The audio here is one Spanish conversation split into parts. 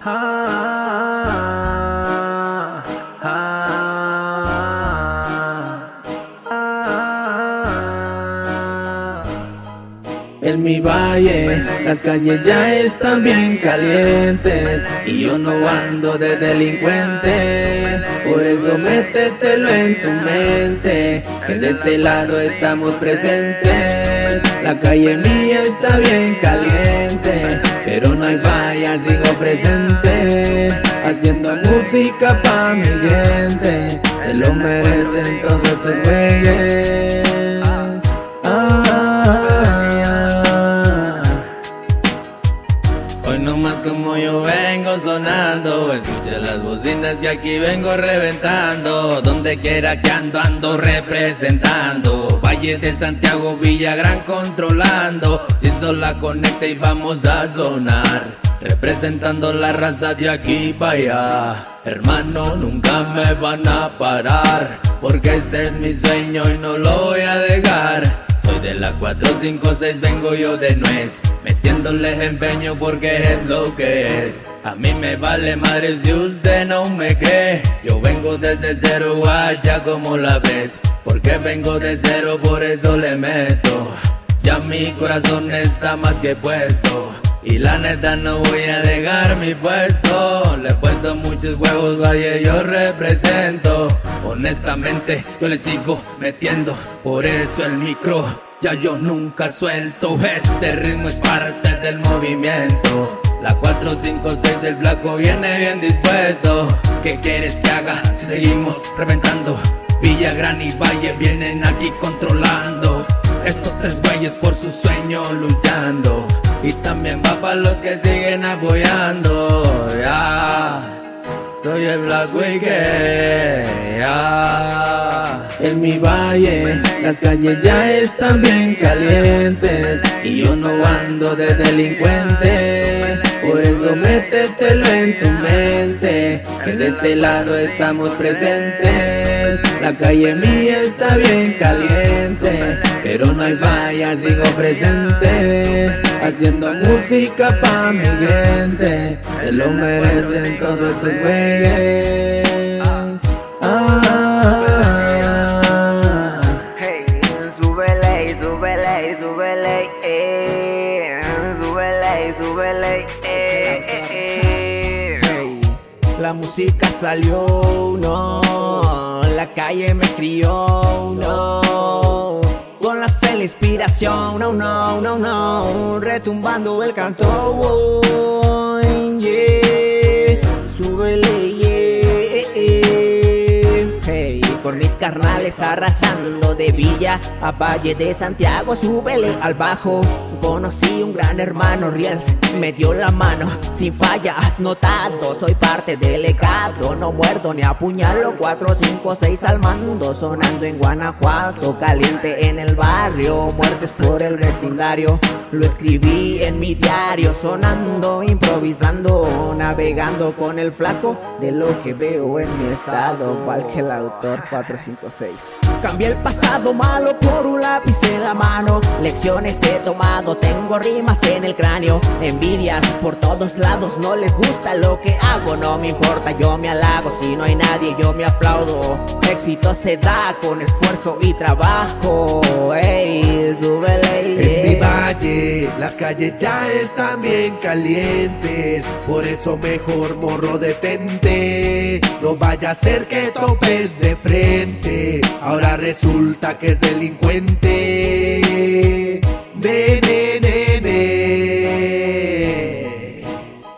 Ah, ah, ah. En mi valle, las calles ya están bien calientes y yo no ando de delincuente. Por eso métetelo en tu mente, que de este lado estamos presentes. La calle mía está bien caliente, pero no hay falla, sigo presente. Haciendo música pa' mi gente, se lo merecen todos esos güeyes. Como yo vengo sonando. Escucha las bocinas que aquí vengo reventando. Donde quiera que ando ando representando. Valle de Santiago, Villagrán controlando. Si sola conecta y vamos a sonar. Representando la raza de aquí para allá. Hermano, nunca me van a parar. Porque este es mi sueño y no lo voy a dejar soy de la 456, vengo yo de nuez. Metiéndole empeño porque es lo que es. A mí me vale madre si usted no me cree. Yo vengo desde cero allá como la ves. Porque vengo de cero por eso le meto. Ya mi corazón está más que puesto y la neta no voy a dejar mi puesto. Le he puesto muchos huevos, valle yo represento. Honestamente yo le sigo metiendo. Por eso el micro ya yo nunca suelto. Este ritmo es parte del movimiento. La 456 el flaco viene bien dispuesto. ¿Qué quieres que haga si seguimos reventando? Villa Gran y Valle vienen aquí controlando estos tres güeyes por su sueño luchando. Y también va para los que siguen apoyando Ya. Soy el Black Ya. En mi valle las calles ya están bien calientes. Y yo no ando de delincuente. Por eso métetelo en tu mente Que de este lado estamos presentes La calle mía está bien caliente pero no hay falla, sigo presente Haciendo música pa' mi gente Se lo merecen todos esos güeyes ah, Hey, súbele, súbele, súbele. Súbele, súbele. Hey, la música salió, no, la calle me crió, no. Con la fe, la inspiración, no, no, no, no, retumbando el canto, oh, yeah. súbele, yeah, hey, con mis carnales arrasando de Villa a Valle de Santiago, súbele al bajo. Conocí un gran hermano, Riels, me dio la mano, sin falla, has notado, soy parte del legado, no muerdo ni apuñalo, 4, 5, 6 al mando, sonando en Guanajuato, caliente en el barrio, muertes por el vecindario, lo escribí en mi diario, sonando, improvisando, navegando con el flaco, de lo que veo en mi estado, cual que el autor 456. Cambié el pasado malo por un lápiz en la mano, lecciones he tomado, tengo rimas en el cráneo, envidias por todos lados, no les gusta lo que hago, no me importa, yo me halago, si no hay nadie yo me aplaudo, éxito se da con esfuerzo y trabajo, ey, súbele, En mi yeah. valle, las calles ya están bien calientes. Por eso mejor morro detente. No vaya a ser que topes de frente. Ahora resulta que es delincuente. Ne, ne, ne, ne.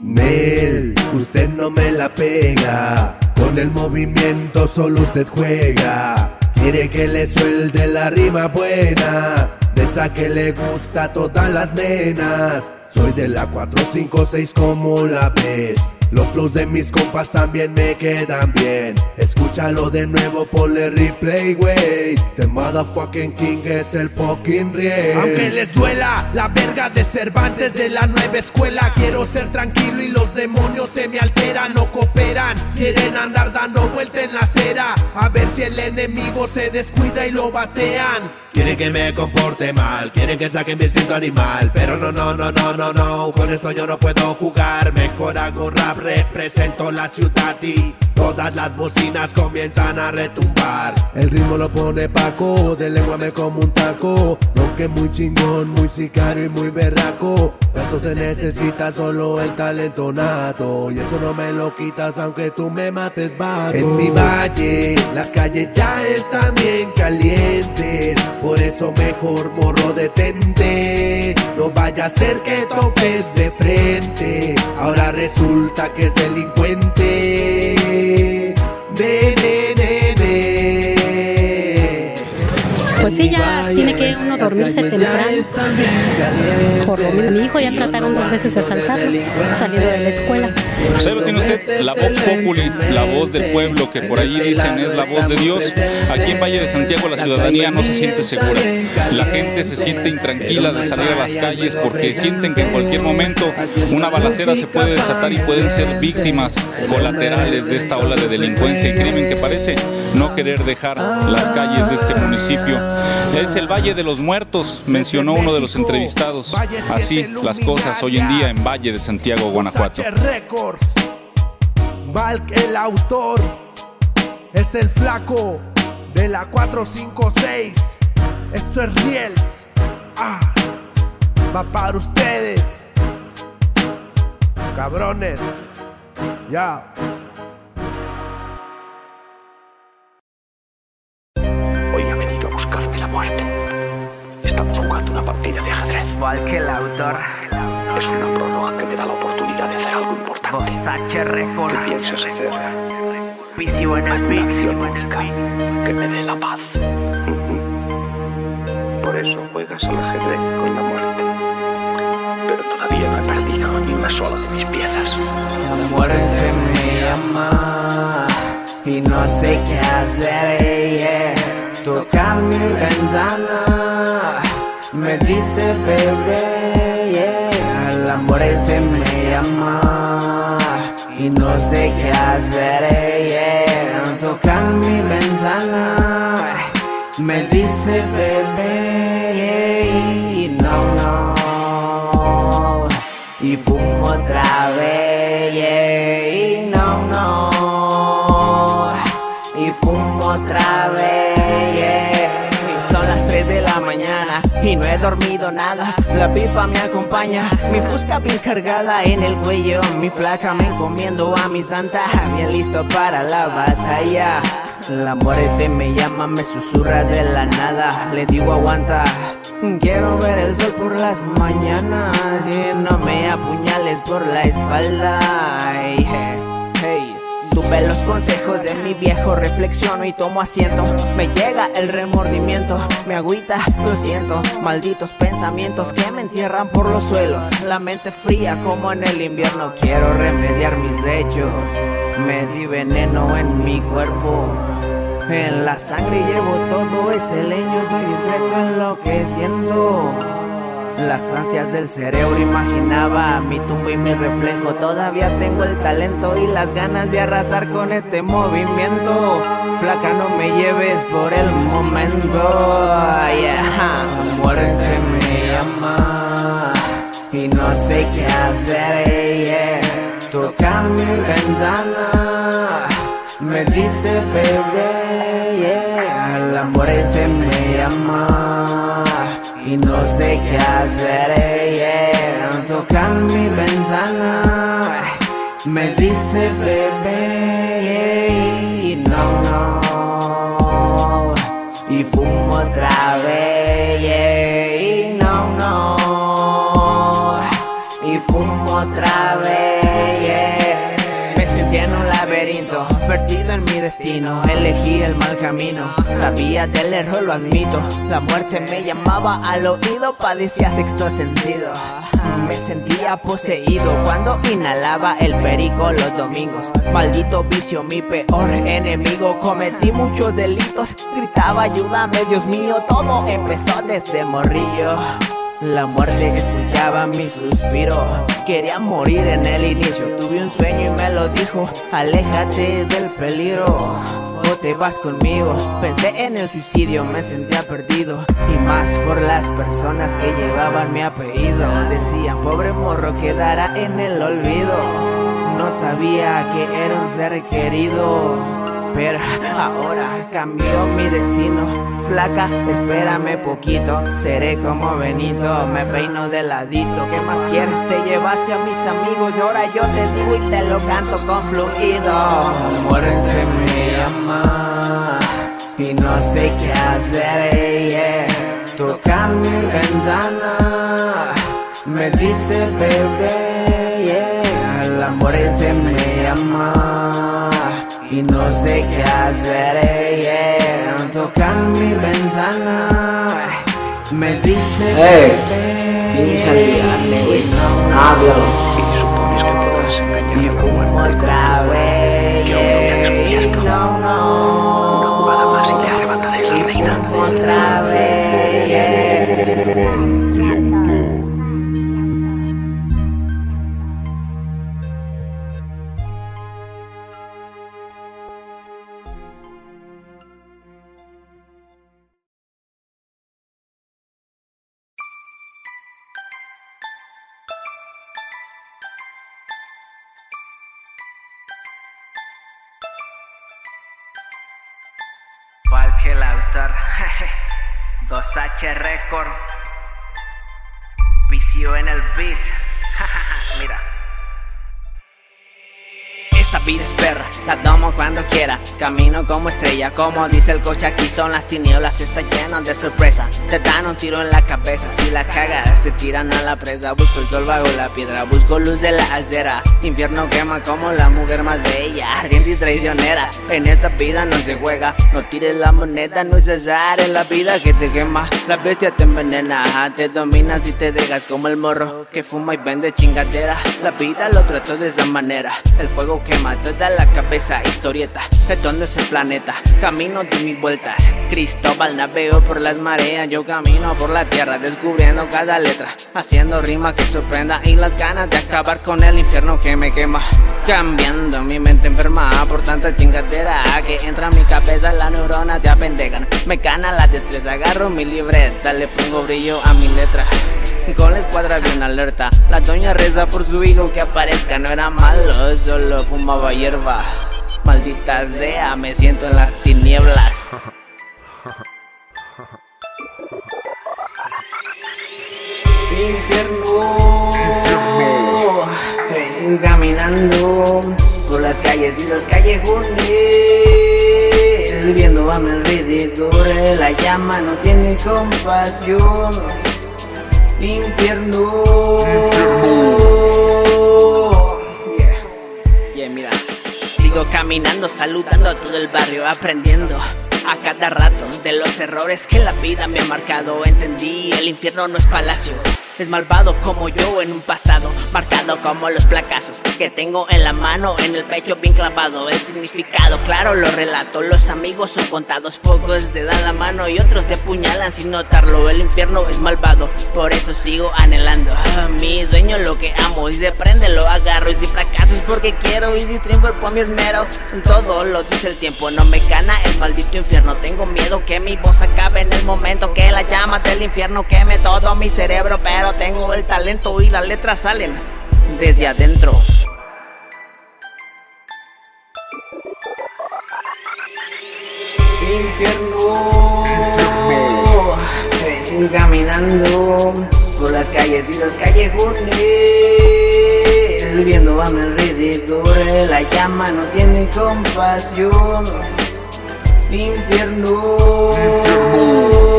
Nel, usted no me la pega. Con el movimiento solo usted juega. Quiere que le suelte la rima buena. De esa que le gusta a todas las nenas. Soy de la 456 como la ves. Los flows de mis compas también me quedan bien. Escúchalo de nuevo, ponle replay, wey. The motherfucking king es el fucking rey. Aunque les duela la verga de Cervantes de la nueva escuela. Quiero ser tranquilo y los demonios se me alteran, no cooperan. Quieren andar dando vuelta en la acera. A ver si el enemigo se descuida y lo batean. Quieren que me comporte mal, quieren que saque mi instinto animal. Pero no, no, no, no, no, no, no, con eso yo no puedo jugar. Mejor hago rap, represento la ciudad y todas las bocinas comienzan a retumbar. El ritmo lo pone Paco, de lengua me como un taco. Lo que muy chingón, muy sicario y muy berraco. Esto se necesita solo el talento nato. Y eso no me lo quitas aunque tú me mates vago. En mi valle, las calles ya están bien calientes. Por eso mejor morro detente. No vaya a ser que topes de frente. Ahora resulta que es delincuente. De, de. Pues sí, ya tiene que uno dormirse temprano. Por lo menos mi hijo ya trataron dos veces de asaltarlo, saliendo de la escuela. Pues ahí lo tiene usted, la voz populi, la voz del pueblo, que por ahí dicen es la voz de Dios. Aquí en Valle de Santiago la ciudadanía no se siente segura. La gente se siente intranquila de salir a las calles porque sienten que en cualquier momento una balacera se puede desatar y pueden ser víctimas colaterales de esta ola de delincuencia y crimen que parece no querer dejar las calles de este municipio. Es el Valle de los Muertos, mencionó uno de los entrevistados. Así las cosas hoy en día en Valle de Santiago, Guanajuato. Valk el autor es el flaco de la 456. Esto es Riels. Ah, va para ustedes. Cabrones. Ya. Igual que el autor. Es una prórroga que me da la oportunidad de hacer algo importante. ¿Qué piensas hacer? Vicio en el Hay una acción única que me dé la paz. Por eso juegas al ajedrez con la muerte. Pero todavía no he perdido ni una sola de mis piezas. La muerte me llama y no sé qué hacer. yeah. Toca mi ventana, me dice bebé. yeah. La muerte me llama y no sé qué hacer. yeah. Toca mi ventana, me dice bebé. Y no, no y fumo otra vez, y no, no, y fumo otra vez, y no he dormido nada. La pipa me acompaña, mi fusca bien cargada en el cuello. Mi flaca me encomiendo a mi santa, bien listo para la batalla. La muerte me llama, me susurra de la nada. Le digo aguanta, quiero ver el sol por las mañanas. Y no me apuñales por la espalda. Hey. Tuve los consejos de mi viejo, reflexiono y tomo asiento. Me llega el remordimiento, me agüita, lo siento. Malditos pensamientos que me entierran por los suelos. La mente fría como en el invierno. Quiero remediar mis hechos. Me di veneno en mi cuerpo. En la sangre llevo todo ese leño. Soy discreto en lo que siento. Las ansias del cerebro imaginaba mi tumbo y mi reflejo. Todavía tengo el talento y las ganas de arrasar con este movimiento. Flaca, no me lleves por el momento. Yeah. Muerte me llama y no sé qué hacer. yeah. Toca mi ventana, me dice bebé. La muerte me llama y no sé qué hacer. yeah. Toca mi ventana, me dice bebé. Y no, no, y fumo otra vez. Y no, no, y fumo otra vez. Me sentí en laberinto, perdido en mi destino. Elegí el mal camino, sabía del error, lo admito. La muerte me llamaba al oído, padecía sexto sentido. Me sentía poseído cuando inhalaba el perico los domingos. Maldito vicio, mi peor enemigo. Cometí muchos delitos, gritaba ayúdame, Dios mío. Todo empezó desde morrillo. La muerte escuchaba mi suspiro. Quería morir en el inicio. Tuve un sueño y me lo dijo. Aléjate del peligro. O te vas conmigo. Pensé en el suicidio, me sentía perdido. Y más por las personas que llevaban mi apellido. Decían, pobre morro, quedará en el olvido. No sabía que era un ser querido. Pero ahora cambió mi destino. Flaca, espérame poquito. Seré como Benito, me peino de ladito. ¿Qué más quieres? Te llevaste a mis amigos y ahora yo te digo y te lo canto con fluido. Muerte me llama y no sé qué hacer. Yeah. Toca mi ventana, me dice bebé. Yeah. La muerte me llama y no sé qué hacer. Yeah. Tocan mi ventana, me dice Eh, bebé. piensa olvidarle, güey. Háblalo. Y supones que podrás engañar Y a fumo muerte. Falque el autor. 2H Record. Vicio en el beat. Mira. Vida es perra, la tomo cuando quiera. Camino como estrella, como dice el coche, aquí son las tinieblas, está lleno de sorpresa. Te dan un tiro en la cabeza, si la cagas, te tiran a la presa. Busco el sol bajo la piedra, busco luz de la acera. Infierno quema como la mujer más bella, ardiente y traicionera. En esta vida no se juega, no tires la moneda, no es azar en la vida que te quema. La bestia te envenena, te dominas y te dejas como el morro que fuma y vende chingadera. La vida lo trató de esa manera, el fuego quema toda la cabeza, historieta de dónde es el planeta. Camino de mis vueltas, Cristóbal navego por las mareas, yo camino por la tierra descubriendo cada letra, haciendo rima que sorprenda y las ganas de acabar con el infierno que me quema. Cambiando mi mente enferma por tanta chingadera que entra a mi cabeza, las neuronas ya pendejan. Me gana la destreza, agarro mi libreta, le pongo brillo a mi letra. Y con la escuadra bien alerta, la doña reza por su hijo que aparezca. No era malo, solo fumaba hierba. Maldita sea, me siento en las tinieblas. Infierno, caminando por las calles y los callejones, viendo a mi alrededor, la llama no tiene compasión. Infierno. Yeah. Yeah, mira. Sigo caminando, saludando a todo el barrio, aprendiendo a cada rato de los errores que la vida me ha marcado. Entendí, el infierno no es palacio. Es malvado como yo en un pasado, marcado como los placazos que tengo en la mano, en el pecho bien clavado. El significado, claro, lo relato. Los amigos son contados, pocos te dan la mano y otros te puñalan sin notarlo. El infierno es malvado, por eso sigo anhelando. Mi sueño, lo que amo, y se prende, lo agarro. Y si fracaso es porque quiero, y si triunfo por mi esmero. Todo lo dice el tiempo, no me gana el maldito infierno. Tengo miedo que mi voz acabe en el momento que la llama del infierno queme todo mi cerebro, pero tengo el talento y las letras salen desde adentro. Infierno, eh, caminando por las calles y los callejones, viendo a mi alrededor, la llama no tiene compasión. Infierno. Hey,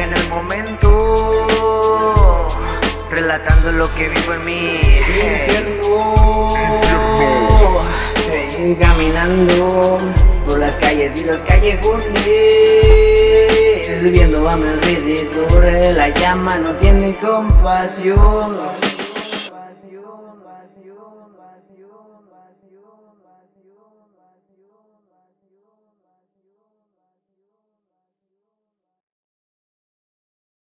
en el momento. Relatando lo que vivo en mí. Hey. Infierno. Eh, Caminando por las calles y los callejones, viendo a mi alrededor, la llama no tiene compasión.